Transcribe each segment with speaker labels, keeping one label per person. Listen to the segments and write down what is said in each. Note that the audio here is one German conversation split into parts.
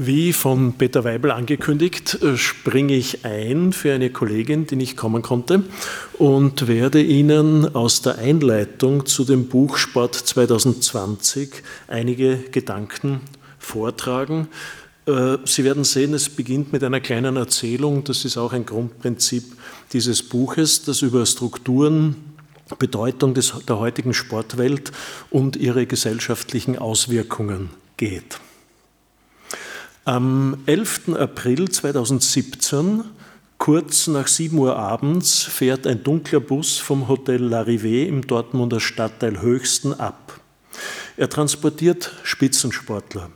Speaker 1: Wie von Peter Weibel angekündigt, äh, springe ich ein für eine Kollegin, die nicht kommen konnte und werde Ihnen aus der Einleitung zu dem Buch Sport 2020 einige Gedanken vortragen. Äh, Sie werden sehen, es beginnt mit einer kleinen Erzählung. Das ist auch ein Grundprinzip dieses Buches, das über Strukturen, Bedeutung des, der heutigen Sportwelt und ihre gesellschaftlichen Auswirkungen geht. Am 11. April 2017, kurz nach 7 Uhr abends, fährt ein dunkler Bus vom Hotel L'Arrivée im Dortmunder Stadtteil Höchsten ab. Er transportiert Spitzensportler.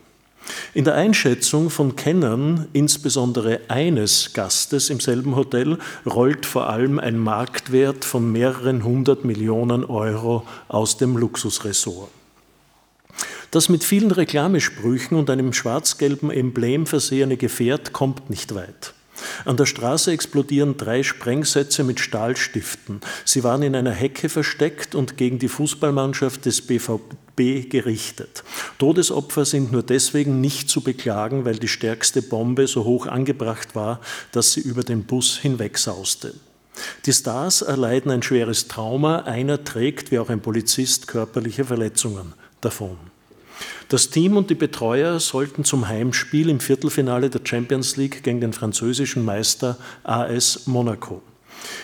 Speaker 1: In der Einschätzung von Kennern, insbesondere eines Gastes im selben Hotel, rollt vor allem ein Marktwert von mehreren hundert Millionen Euro aus dem Luxusressort. Das mit vielen Reklamesprüchen und einem schwarz-gelben Emblem versehene Gefährt kommt nicht weit. An der Straße explodieren drei Sprengsätze mit Stahlstiften. Sie waren in einer Hecke versteckt und gegen die Fußballmannschaft des BVB gerichtet. Todesopfer sind nur deswegen nicht zu beklagen, weil die stärkste Bombe so hoch angebracht war, dass sie über den Bus hinwegsauste. Die Stars erleiden ein schweres Trauma, einer trägt, wie auch ein Polizist, körperliche Verletzungen davon. Das Team und die Betreuer sollten zum Heimspiel im Viertelfinale der Champions League gegen den französischen Meister AS Monaco.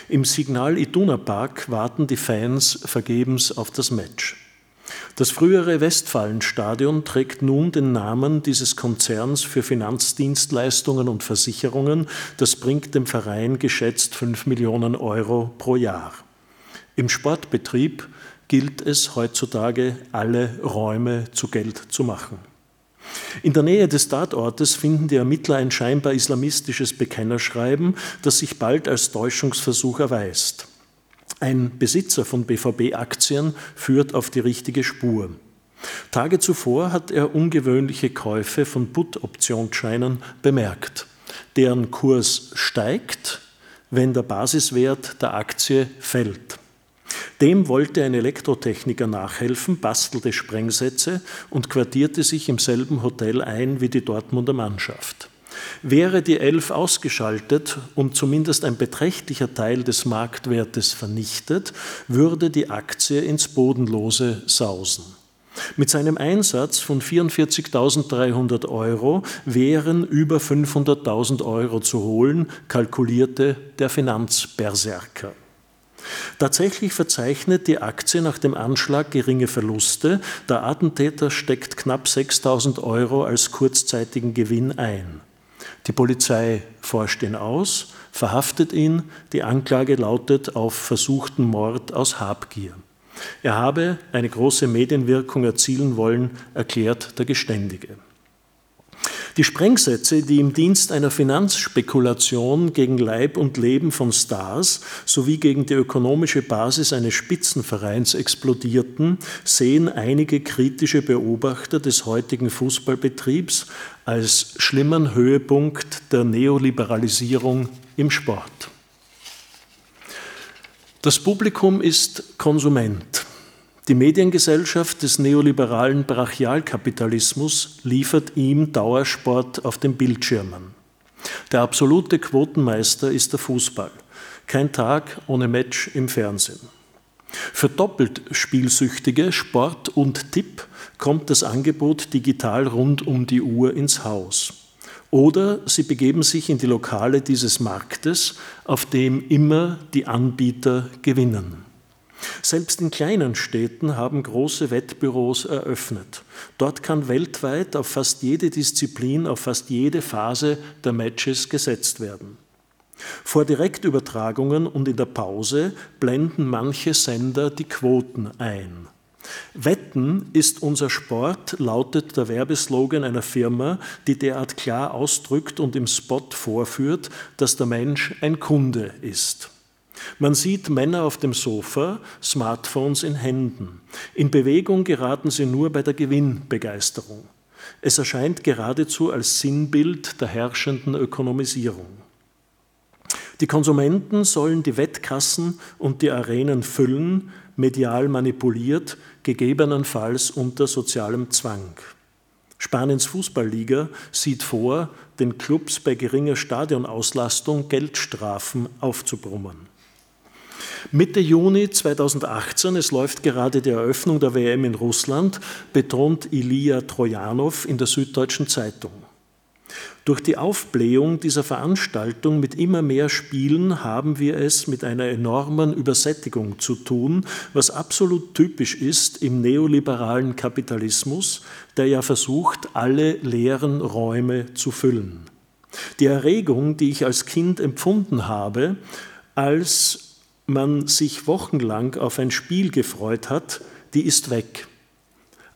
Speaker 1: Im Signal Iduna Park warten die Fans vergebens auf das Match. Das frühere Westfalenstadion trägt nun den Namen dieses Konzerns für Finanzdienstleistungen und Versicherungen. Das bringt dem Verein geschätzt 5 Millionen Euro pro Jahr. Im Sportbetrieb gilt es heutzutage, alle Räume zu Geld zu machen. In der Nähe des Tatortes finden die Ermittler ein scheinbar islamistisches Bekennerschreiben, das sich bald als Täuschungsversuch erweist. Ein Besitzer von BVB-Aktien führt auf die richtige Spur. Tage zuvor hat er ungewöhnliche Käufe von Put-Optionsscheinen bemerkt. Deren Kurs steigt, wenn der Basiswert der Aktie fällt. Dem wollte ein Elektrotechniker nachhelfen, bastelte Sprengsätze und quartierte sich im selben Hotel ein wie die Dortmunder Mannschaft. Wäre die Elf ausgeschaltet und zumindest ein beträchtlicher Teil des Marktwertes vernichtet, würde die Aktie ins Bodenlose sausen. Mit seinem Einsatz von 44.300 Euro wären über 500.000 Euro zu holen, kalkulierte der Finanzberserker. Tatsächlich verzeichnet die Aktie nach dem Anschlag geringe Verluste. Der Attentäter steckt knapp 6000 Euro als kurzzeitigen Gewinn ein. Die Polizei forscht ihn aus, verhaftet ihn. Die Anklage lautet auf versuchten Mord aus Habgier. Er habe eine große Medienwirkung erzielen wollen, erklärt der Geständige. Die Sprengsätze, die im Dienst einer Finanzspekulation gegen Leib und Leben von Stars sowie gegen die ökonomische Basis eines Spitzenvereins explodierten, sehen einige kritische Beobachter des heutigen Fußballbetriebs als schlimmen Höhepunkt der Neoliberalisierung im Sport. Das Publikum ist Konsument. Die Mediengesellschaft des neoliberalen Brachialkapitalismus liefert ihm Dauersport auf den Bildschirmen. Der absolute Quotenmeister ist der Fußball. Kein Tag ohne Match im Fernsehen. Für doppelt Spielsüchtige, Sport und Tipp kommt das Angebot digital rund um die Uhr ins Haus. Oder sie begeben sich in die Lokale dieses Marktes, auf dem immer die Anbieter gewinnen. Selbst in kleinen Städten haben große Wettbüros eröffnet. Dort kann weltweit auf fast jede Disziplin, auf fast jede Phase der Matches gesetzt werden. Vor Direktübertragungen und in der Pause blenden manche Sender die Quoten ein. Wetten ist unser Sport, lautet der Werbeslogan einer Firma, die derart klar ausdrückt und im Spot vorführt, dass der Mensch ein Kunde ist. Man sieht Männer auf dem Sofa, Smartphones in Händen. In Bewegung geraten sie nur bei der Gewinnbegeisterung. Es erscheint geradezu als Sinnbild der herrschenden Ökonomisierung. Die Konsumenten sollen die Wettkassen und die Arenen füllen, medial manipuliert, gegebenenfalls unter sozialem Zwang. Spaniens Fußballliga sieht vor, den Clubs bei geringer Stadionauslastung Geldstrafen aufzubrummen. Mitte Juni 2018, es läuft gerade die Eröffnung der WM in Russland, betont Ilya Trojanow in der Süddeutschen Zeitung. Durch die Aufblähung dieser Veranstaltung mit immer mehr Spielen haben wir es mit einer enormen Übersättigung zu tun, was absolut typisch ist im neoliberalen Kapitalismus, der ja versucht, alle leeren Räume zu füllen. Die Erregung, die ich als Kind empfunden habe, als man sich wochenlang auf ein Spiel gefreut hat, die ist weg.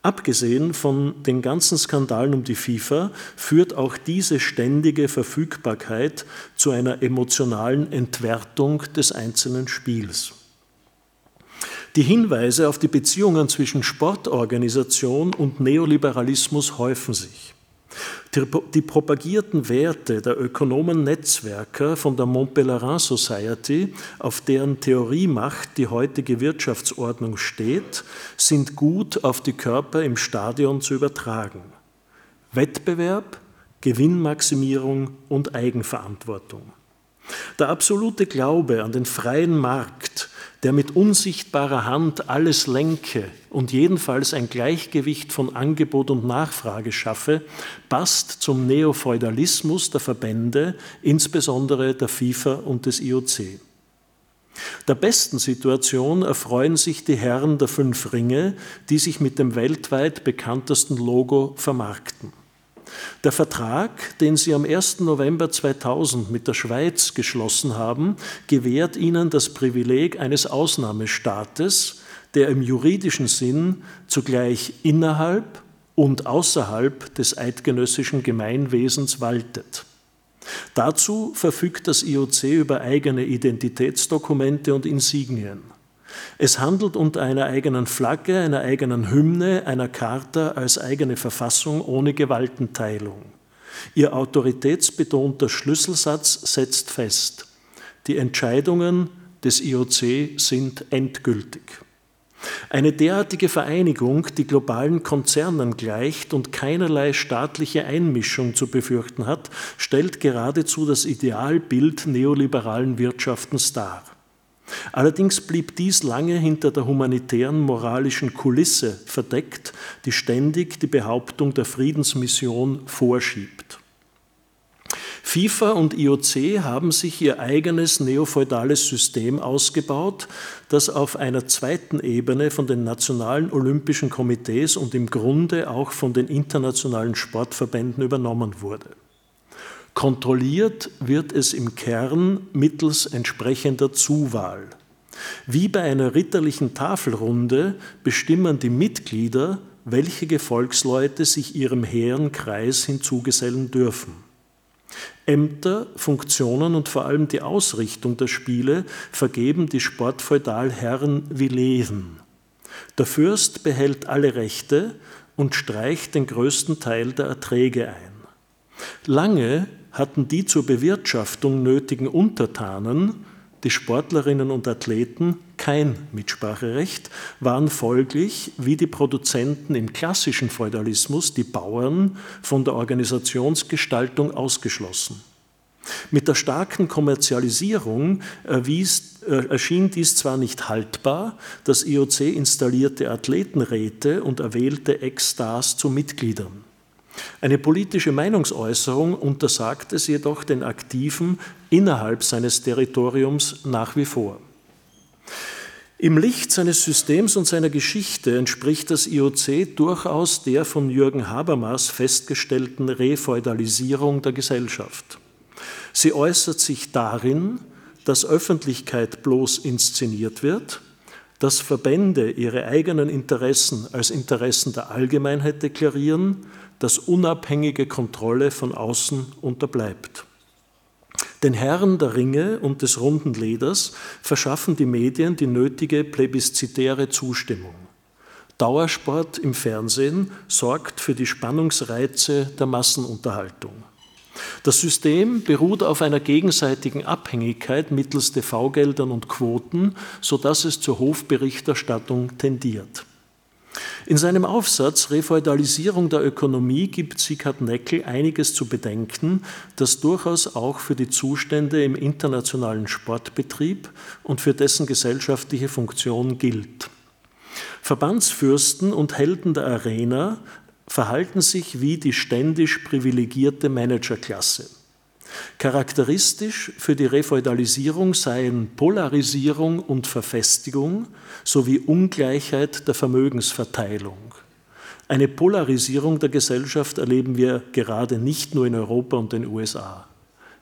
Speaker 1: Abgesehen von den ganzen Skandalen um die FIFA führt auch diese ständige Verfügbarkeit zu einer emotionalen Entwertung des einzelnen Spiels. Die Hinweise auf die Beziehungen zwischen Sportorganisation und Neoliberalismus häufen sich. Die propagierten Werte der Ökonomen-Netzwerker von der Mont Pelerin Society, auf deren Theoriemacht die heutige Wirtschaftsordnung steht, sind gut auf die Körper im Stadion zu übertragen. Wettbewerb, Gewinnmaximierung und Eigenverantwortung. Der absolute Glaube an den freien Markt der mit unsichtbarer Hand alles lenke und jedenfalls ein Gleichgewicht von Angebot und Nachfrage schaffe, passt zum Neofeudalismus der Verbände, insbesondere der FIFA und des IOC. Der besten Situation erfreuen sich die Herren der fünf Ringe, die sich mit dem weltweit bekanntesten Logo vermarkten. Der Vertrag, den Sie am 1. November 2000 mit der Schweiz geschlossen haben, gewährt Ihnen das Privileg eines Ausnahmestaates, der im juridischen Sinn zugleich innerhalb und außerhalb des eidgenössischen Gemeinwesens waltet. Dazu verfügt das IOC über eigene Identitätsdokumente und Insignien. Es handelt unter einer eigenen Flagge, einer eigenen Hymne, einer Charta als eigene Verfassung ohne Gewaltenteilung. Ihr autoritätsbetonter Schlüsselsatz setzt fest, die Entscheidungen des IOC sind endgültig. Eine derartige Vereinigung, die globalen Konzernen gleicht und keinerlei staatliche Einmischung zu befürchten hat, stellt geradezu das Idealbild neoliberalen Wirtschaftens dar. Allerdings blieb dies lange hinter der humanitären moralischen Kulisse verdeckt, die ständig die Behauptung der Friedensmission vorschiebt. FIFA und IOC haben sich ihr eigenes neofeudales System ausgebaut, das auf einer zweiten Ebene von den nationalen olympischen Komitees und im Grunde auch von den internationalen Sportverbänden übernommen wurde. Kontrolliert wird es im Kern mittels entsprechender Zuwahl. Wie bei einer ritterlichen Tafelrunde bestimmen die Mitglieder, welche Gefolgsleute sich ihrem hehren Kreis hinzugesellen dürfen. Ämter, Funktionen und vor allem die Ausrichtung der Spiele vergeben die Sportfeudalherren wie Lehen. Der Fürst behält alle Rechte und streicht den größten Teil der Erträge ein. Lange hatten die zur Bewirtschaftung nötigen Untertanen, die Sportlerinnen und Athleten, kein Mitspracherecht, waren folglich, wie die Produzenten im klassischen Feudalismus, die Bauern, von der Organisationsgestaltung ausgeschlossen. Mit der starken Kommerzialisierung erwies, äh, erschien dies zwar nicht haltbar, das IOC installierte Athletenräte und erwählte Ex-Stars zu Mitgliedern. Eine politische Meinungsäußerung untersagt es jedoch den Aktiven innerhalb seines Territoriums nach wie vor. Im Licht seines Systems und seiner Geschichte entspricht das IOC durchaus der von Jürgen Habermas festgestellten Refeudalisierung der Gesellschaft. Sie äußert sich darin, dass Öffentlichkeit bloß inszeniert wird, dass Verbände ihre eigenen Interessen als Interessen der Allgemeinheit deklarieren dass unabhängige Kontrolle von außen unterbleibt. Den Herren der Ringe und des runden Leders verschaffen die Medien die nötige plebiszitäre Zustimmung. Dauersport im Fernsehen sorgt für die Spannungsreize der Massenunterhaltung. Das System beruht auf einer gegenseitigen Abhängigkeit mittels TV-Geldern und Quoten, sodass es zur Hofberichterstattung tendiert. In seinem Aufsatz Refeudalisierung der Ökonomie gibt Sieghard Neckel einiges zu bedenken, das durchaus auch für die Zustände im internationalen Sportbetrieb und für dessen gesellschaftliche Funktion gilt. Verbandsfürsten und Helden der Arena verhalten sich wie die ständisch privilegierte Managerklasse. Charakteristisch für die Refeudalisierung seien Polarisierung und Verfestigung sowie Ungleichheit der Vermögensverteilung. Eine Polarisierung der Gesellschaft erleben wir gerade nicht nur in Europa und den USA.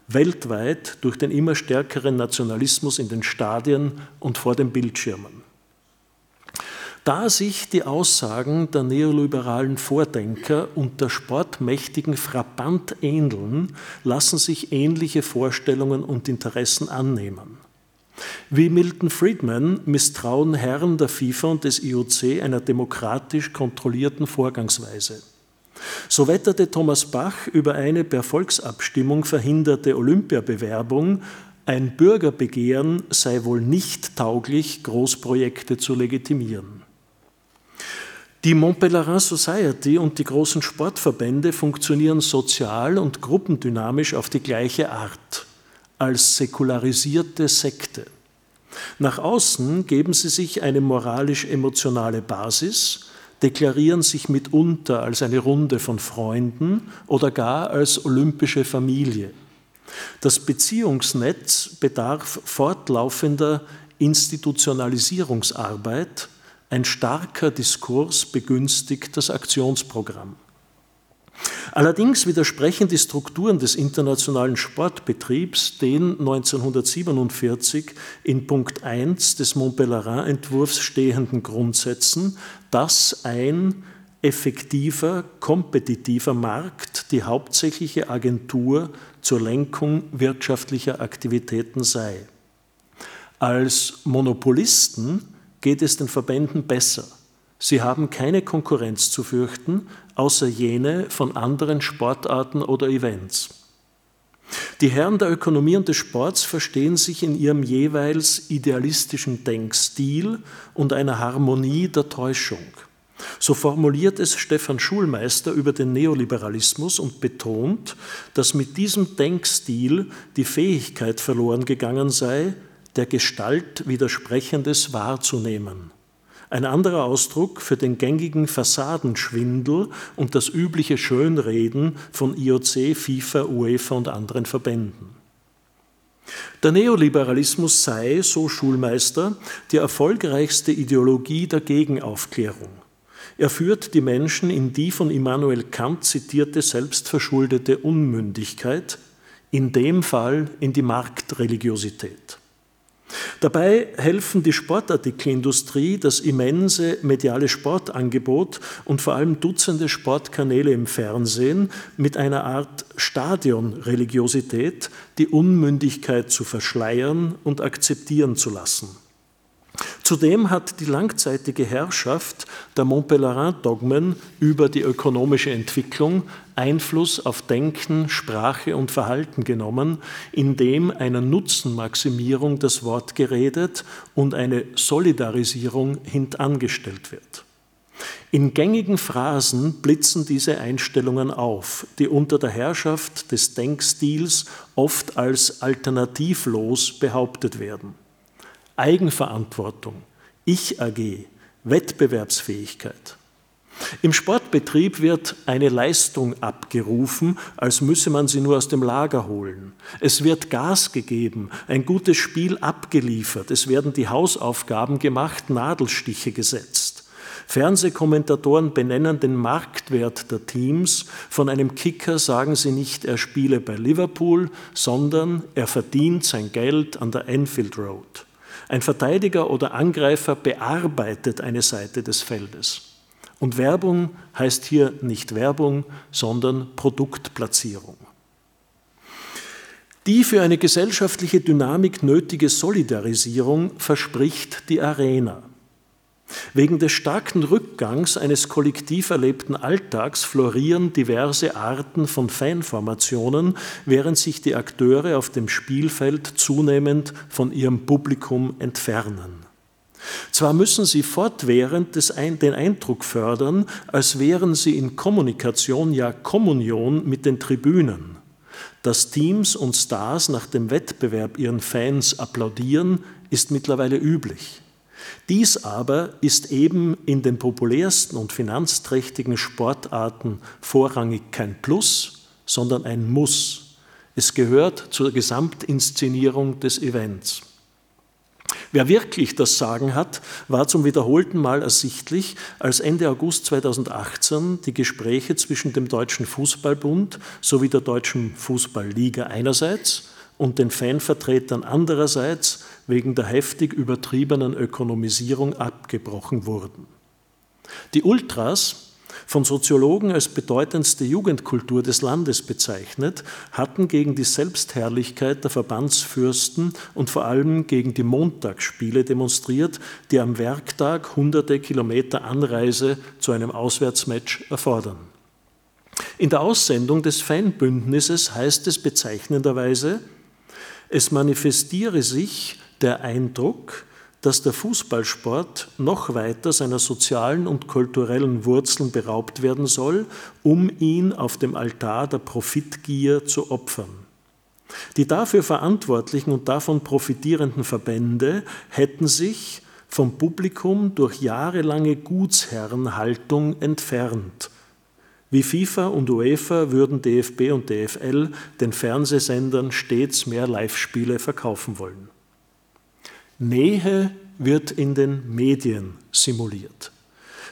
Speaker 1: Weltweit durch den immer stärkeren Nationalismus in den Stadien und vor den Bildschirmen. Da sich die Aussagen der neoliberalen Vordenker und der Sportmächtigen frappant ähneln, lassen sich ähnliche Vorstellungen und Interessen annehmen. Wie Milton Friedman misstrauen Herren der FIFA und des IOC einer demokratisch kontrollierten Vorgangsweise. So wetterte Thomas Bach über eine per Volksabstimmung verhinderte Olympiabewerbung, ein Bürgerbegehren sei wohl nicht tauglich, Großprojekte zu legitimieren. Die Montpellerin Society und die großen Sportverbände funktionieren sozial und gruppendynamisch auf die gleiche Art, als säkularisierte Sekte. Nach außen geben sie sich eine moralisch-emotionale Basis, deklarieren sich mitunter als eine Runde von Freunden oder gar als olympische Familie. Das Beziehungsnetz bedarf fortlaufender Institutionalisierungsarbeit, ein starker Diskurs begünstigt das Aktionsprogramm. Allerdings widersprechen die Strukturen des internationalen Sportbetriebs den 1947 in Punkt 1 des Montpellerin-Entwurfs stehenden Grundsätzen, dass ein effektiver, kompetitiver Markt die hauptsächliche Agentur zur Lenkung wirtschaftlicher Aktivitäten sei. Als Monopolisten geht es den Verbänden besser. Sie haben keine Konkurrenz zu fürchten, außer jene von anderen Sportarten oder Events. Die Herren der Ökonomie und des Sports verstehen sich in ihrem jeweils idealistischen Denkstil und einer Harmonie der Täuschung. So formuliert es Stefan Schulmeister über den Neoliberalismus und betont, dass mit diesem Denkstil die Fähigkeit verloren gegangen sei, der Gestalt Widersprechendes wahrzunehmen. Ein anderer Ausdruck für den gängigen Fassadenschwindel und das übliche Schönreden von IOC, FIFA, UEFA und anderen Verbänden. Der Neoliberalismus sei, so Schulmeister, die erfolgreichste Ideologie der Gegenaufklärung. Er führt die Menschen in die von Immanuel Kant zitierte selbstverschuldete Unmündigkeit, in dem Fall in die Marktreligiosität. Dabei helfen die Sportartikelindustrie, das immense mediale Sportangebot und vor allem Dutzende Sportkanäle im Fernsehen mit einer Art Stadionreligiosität die Unmündigkeit zu verschleiern und akzeptieren zu lassen. Zudem hat die langzeitige Herrschaft der Montpellerin-Dogmen über die ökonomische Entwicklung Einfluss auf Denken, Sprache und Verhalten genommen, indem einer Nutzenmaximierung das Wort geredet und eine Solidarisierung hintangestellt wird. In gängigen Phrasen blitzen diese Einstellungen auf, die unter der Herrschaft des Denkstils oft als alternativlos behauptet werden. Eigenverantwortung, Ich-AG, Wettbewerbsfähigkeit. Im Sportbetrieb wird eine Leistung abgerufen, als müsse man sie nur aus dem Lager holen. Es wird Gas gegeben, ein gutes Spiel abgeliefert, es werden die Hausaufgaben gemacht, Nadelstiche gesetzt. Fernsehkommentatoren benennen den Marktwert der Teams. Von einem Kicker sagen sie nicht, er spiele bei Liverpool, sondern er verdient sein Geld an der Enfield Road. Ein Verteidiger oder Angreifer bearbeitet eine Seite des Feldes. Und Werbung heißt hier nicht Werbung, sondern Produktplatzierung. Die für eine gesellschaftliche Dynamik nötige Solidarisierung verspricht die Arena. Wegen des starken Rückgangs eines kollektiv erlebten Alltags florieren diverse Arten von Fanformationen, während sich die Akteure auf dem Spielfeld zunehmend von ihrem Publikum entfernen. Zwar müssen sie fortwährend den Eindruck fördern, als wären sie in Kommunikation, ja Kommunion mit den Tribünen. Dass Teams und Stars nach dem Wettbewerb ihren Fans applaudieren, ist mittlerweile üblich. Dies aber ist eben in den populärsten und finanzträchtigen Sportarten vorrangig kein Plus, sondern ein Muss. Es gehört zur Gesamtinszenierung des Events. Wer wirklich das Sagen hat, war zum wiederholten Mal ersichtlich, als Ende August 2018 die Gespräche zwischen dem Deutschen Fußballbund sowie der Deutschen Fußballliga einerseits und den Fanvertretern andererseits wegen der heftig übertriebenen Ökonomisierung abgebrochen wurden. Die Ultras, von Soziologen als bedeutendste Jugendkultur des Landes bezeichnet, hatten gegen die Selbstherrlichkeit der Verbandsfürsten und vor allem gegen die Montagsspiele demonstriert, die am Werktag hunderte Kilometer Anreise zu einem Auswärtsmatch erfordern. In der Aussendung des Fanbündnisses heißt es bezeichnenderweise, es manifestiere sich der Eindruck, dass der Fußballsport noch weiter seiner sozialen und kulturellen Wurzeln beraubt werden soll, um ihn auf dem Altar der Profitgier zu opfern. Die dafür verantwortlichen und davon profitierenden Verbände hätten sich vom Publikum durch jahrelange Gutsherrenhaltung entfernt. Wie FIFA und UEFA würden DFB und DFL den Fernsehsendern stets mehr Live-Spiele verkaufen wollen. Nähe wird in den Medien simuliert.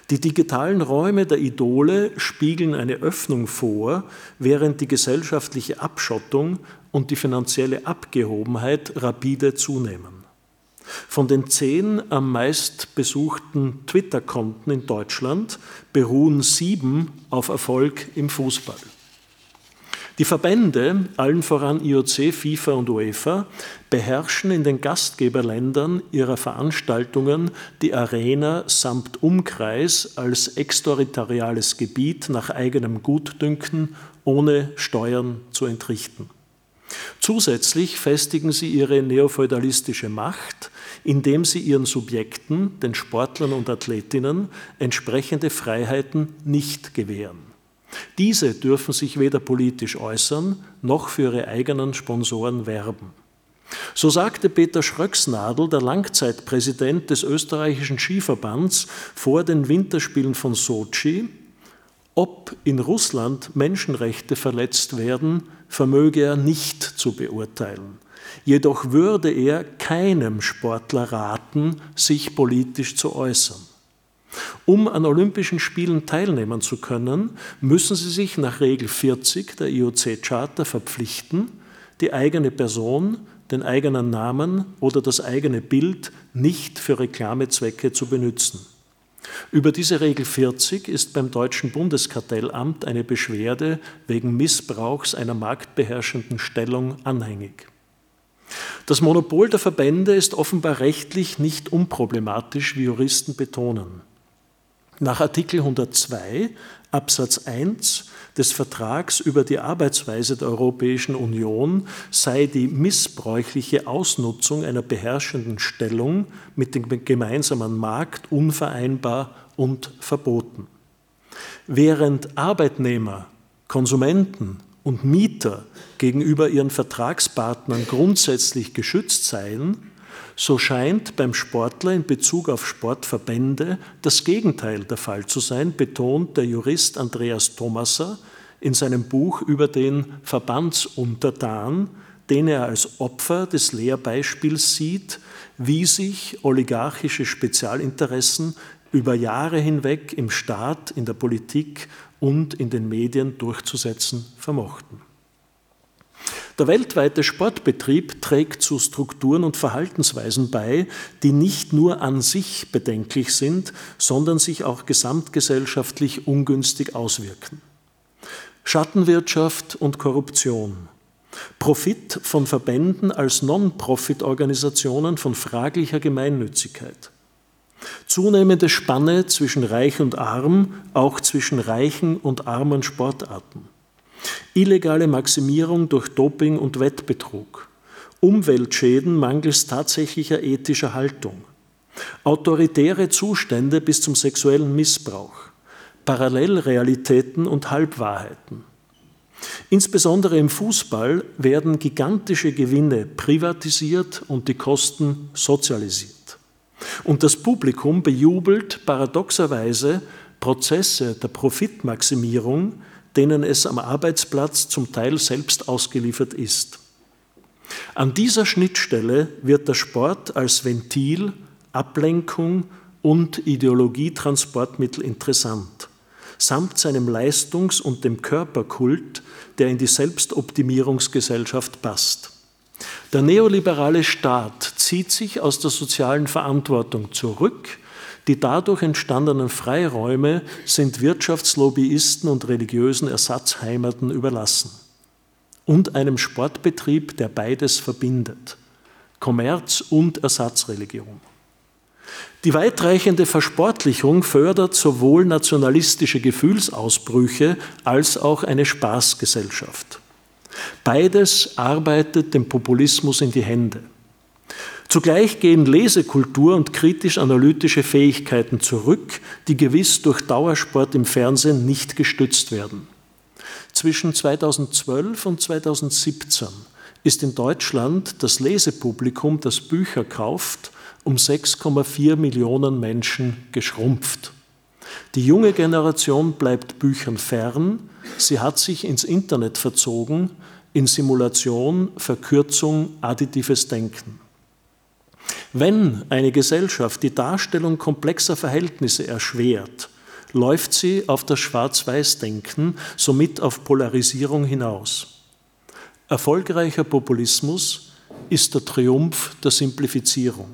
Speaker 1: Die digitalen Räume der Idole spiegeln eine Öffnung vor, während die gesellschaftliche Abschottung und die finanzielle Abgehobenheit rapide zunehmen. Von den zehn am meist besuchten Twitter-Konten in Deutschland beruhen sieben auf Erfolg im Fußball. Die Verbände, allen voran IOC, FIFA und UEFA, beherrschen in den Gastgeberländern ihrer Veranstaltungen die Arena samt Umkreis als exterritoriales Gebiet nach eigenem Gutdünken, ohne Steuern zu entrichten. Zusätzlich festigen sie ihre neofeudalistische Macht, indem sie ihren Subjekten, den Sportlern und Athletinnen, entsprechende Freiheiten nicht gewähren. Diese dürfen sich weder politisch äußern noch für ihre eigenen Sponsoren werben. So sagte Peter Schröcksnadel, der Langzeitpräsident des österreichischen Skiverbands, vor den Winterspielen von Sochi, ob in Russland Menschenrechte verletzt werden, vermöge er nicht zu beurteilen. Jedoch würde er keinem Sportler raten, sich politisch zu äußern. Um an Olympischen Spielen teilnehmen zu können, müssen sie sich nach Regel 40 der IOC-Charta verpflichten, die eigene Person, den eigenen Namen oder das eigene Bild nicht für Reklamezwecke zu benutzen. Über diese Regel 40 ist beim deutschen Bundeskartellamt eine Beschwerde wegen Missbrauchs einer marktbeherrschenden Stellung anhängig. Das Monopol der Verbände ist offenbar rechtlich nicht unproblematisch, wie Juristen betonen. Nach Artikel 102 Absatz 1 des Vertrags über die Arbeitsweise der Europäischen Union sei die missbräuchliche Ausnutzung einer beherrschenden Stellung mit dem gemeinsamen Markt unvereinbar und verboten. Während Arbeitnehmer, Konsumenten und Mieter gegenüber ihren Vertragspartnern grundsätzlich geschützt seien, so scheint beim Sportler in Bezug auf Sportverbände das Gegenteil der Fall zu sein, betont der Jurist Andreas Thomasser in seinem Buch über den Verbandsuntertan, den er als Opfer des Lehrbeispiels sieht, wie sich oligarchische Spezialinteressen über Jahre hinweg im Staat, in der Politik und in den Medien durchzusetzen vermochten. Der weltweite Sportbetrieb trägt zu Strukturen und Verhaltensweisen bei, die nicht nur an sich bedenklich sind, sondern sich auch gesamtgesellschaftlich ungünstig auswirken. Schattenwirtschaft und Korruption. Profit von Verbänden als Non-Profit-Organisationen von fraglicher Gemeinnützigkeit. Zunehmende Spanne zwischen Reich und Arm, auch zwischen reichen und armen Sportarten illegale Maximierung durch Doping und Wettbetrug, Umweltschäden mangels tatsächlicher ethischer Haltung, Autoritäre Zustände bis zum sexuellen Missbrauch, Parallelrealitäten und Halbwahrheiten. Insbesondere im Fußball werden gigantische Gewinne privatisiert und die Kosten sozialisiert. Und das Publikum bejubelt paradoxerweise Prozesse der Profitmaximierung, denen es am Arbeitsplatz zum Teil selbst ausgeliefert ist. An dieser Schnittstelle wird der Sport als Ventil, Ablenkung und Ideologietransportmittel interessant, samt seinem Leistungs- und dem Körperkult, der in die Selbstoptimierungsgesellschaft passt. Der neoliberale Staat zieht sich aus der sozialen Verantwortung zurück. Die dadurch entstandenen Freiräume sind Wirtschaftslobbyisten und religiösen Ersatzheimaten überlassen. Und einem Sportbetrieb, der beides verbindet. Kommerz und Ersatzreligion. Die weitreichende Versportlichung fördert sowohl nationalistische Gefühlsausbrüche als auch eine Spaßgesellschaft. Beides arbeitet dem Populismus in die Hände. Zugleich gehen Lesekultur und kritisch-analytische Fähigkeiten zurück, die gewiss durch Dauersport im Fernsehen nicht gestützt werden. Zwischen 2012 und 2017 ist in Deutschland das Lesepublikum, das Bücher kauft, um 6,4 Millionen Menschen geschrumpft. Die junge Generation bleibt Büchern fern, sie hat sich ins Internet verzogen, in Simulation, Verkürzung, additives Denken. Wenn eine Gesellschaft die Darstellung komplexer Verhältnisse erschwert, läuft sie auf das Schwarz-Weiß-Denken, somit auf Polarisierung hinaus. Erfolgreicher Populismus ist der Triumph der Simplifizierung.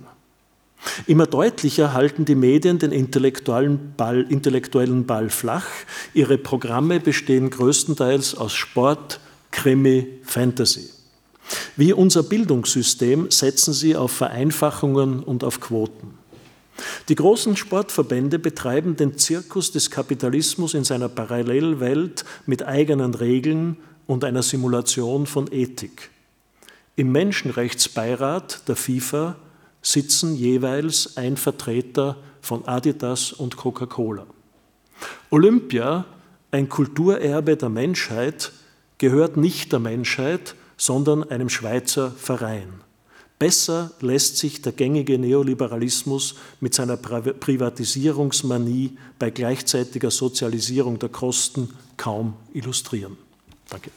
Speaker 1: Immer deutlicher halten die Medien den intellektuellen Ball, intellektuellen Ball flach. Ihre Programme bestehen größtenteils aus Sport, Krimi, Fantasy. Wie unser Bildungssystem setzen sie auf Vereinfachungen und auf Quoten. Die großen Sportverbände betreiben den Zirkus des Kapitalismus in seiner Parallelwelt mit eigenen Regeln und einer Simulation von Ethik. Im Menschenrechtsbeirat der FIFA sitzen jeweils ein Vertreter von Adidas und Coca-Cola. Olympia, ein Kulturerbe der Menschheit, gehört nicht der Menschheit, sondern einem Schweizer Verein. Besser lässt sich der gängige Neoliberalismus mit seiner Privatisierungsmanie bei gleichzeitiger Sozialisierung der Kosten kaum illustrieren. Danke.